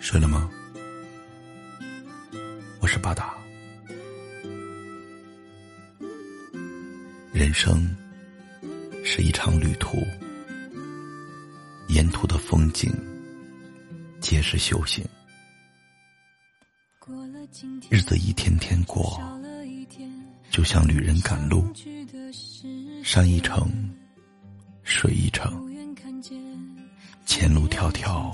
睡了吗？我是巴达。人生是一场旅途，沿途的风景皆是修行。日子一天天过，就像旅人赶路，山一程，水一程，前路迢迢。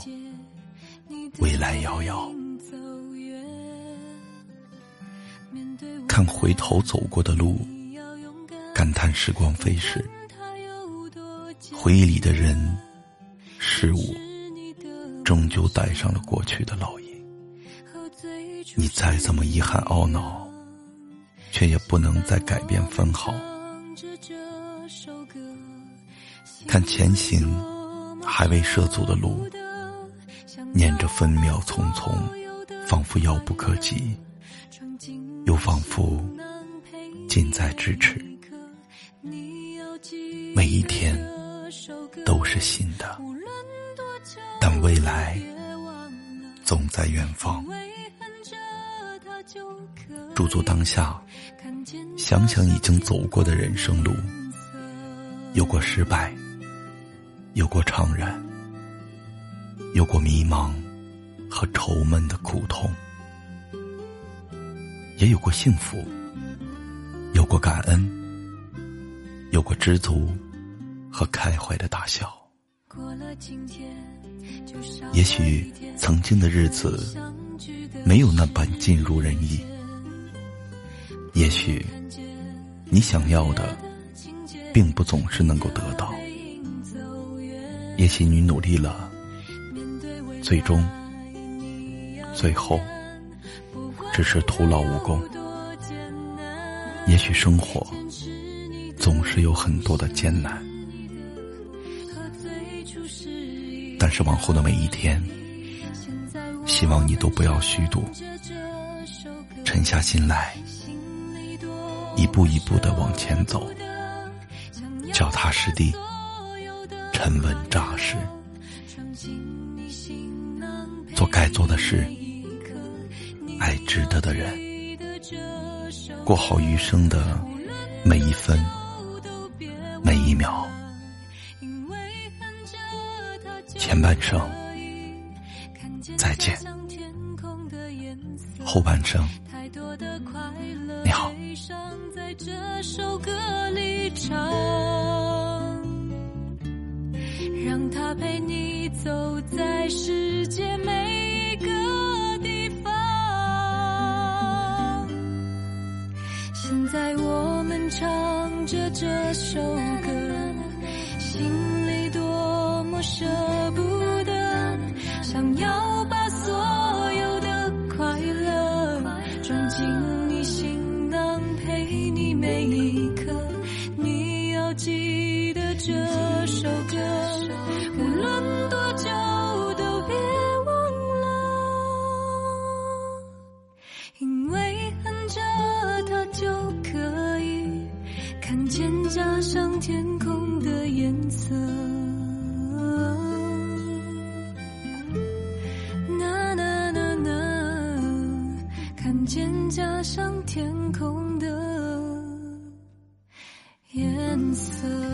未来遥遥，看回头走过的路，感叹时光飞逝。回忆里的人、事物，终究带上了过去的烙印。你再怎么遗憾懊恼，却也不能再改变分毫。看前行还未涉足的路。念着分秒匆匆，仿佛遥不可及，又仿佛近在咫尺。每一天都是新的，但未来总在远方。驻足当下，想想已经走过的人生路，有过失败，有过怅然。有过迷茫和愁闷的苦痛，也有过幸福，有过感恩，有过知足和开怀的大笑。也许曾经的日子没有那般尽如人意，也许你想要的并不总是能够得到，也许你努力了。最终，最后，只是徒劳无功。也许生活总是有很多的艰难，但是往后的每一天，希望你都不要虚度，沉下心来，一步一步的往前走，脚踏实地，沉稳扎实。做该做的事，爱值得的人，过好余生的每一分每一秒。前半生再见，后半生你好。让他陪你走在世界每一个地方。现在我们。唱着这首歌，心里多么舍不得，想要把所有的快乐装进你行囊，陪你每一刻。你要记得这看见家乡天空的颜色，呐呐呐呐，看见家乡天空的颜色。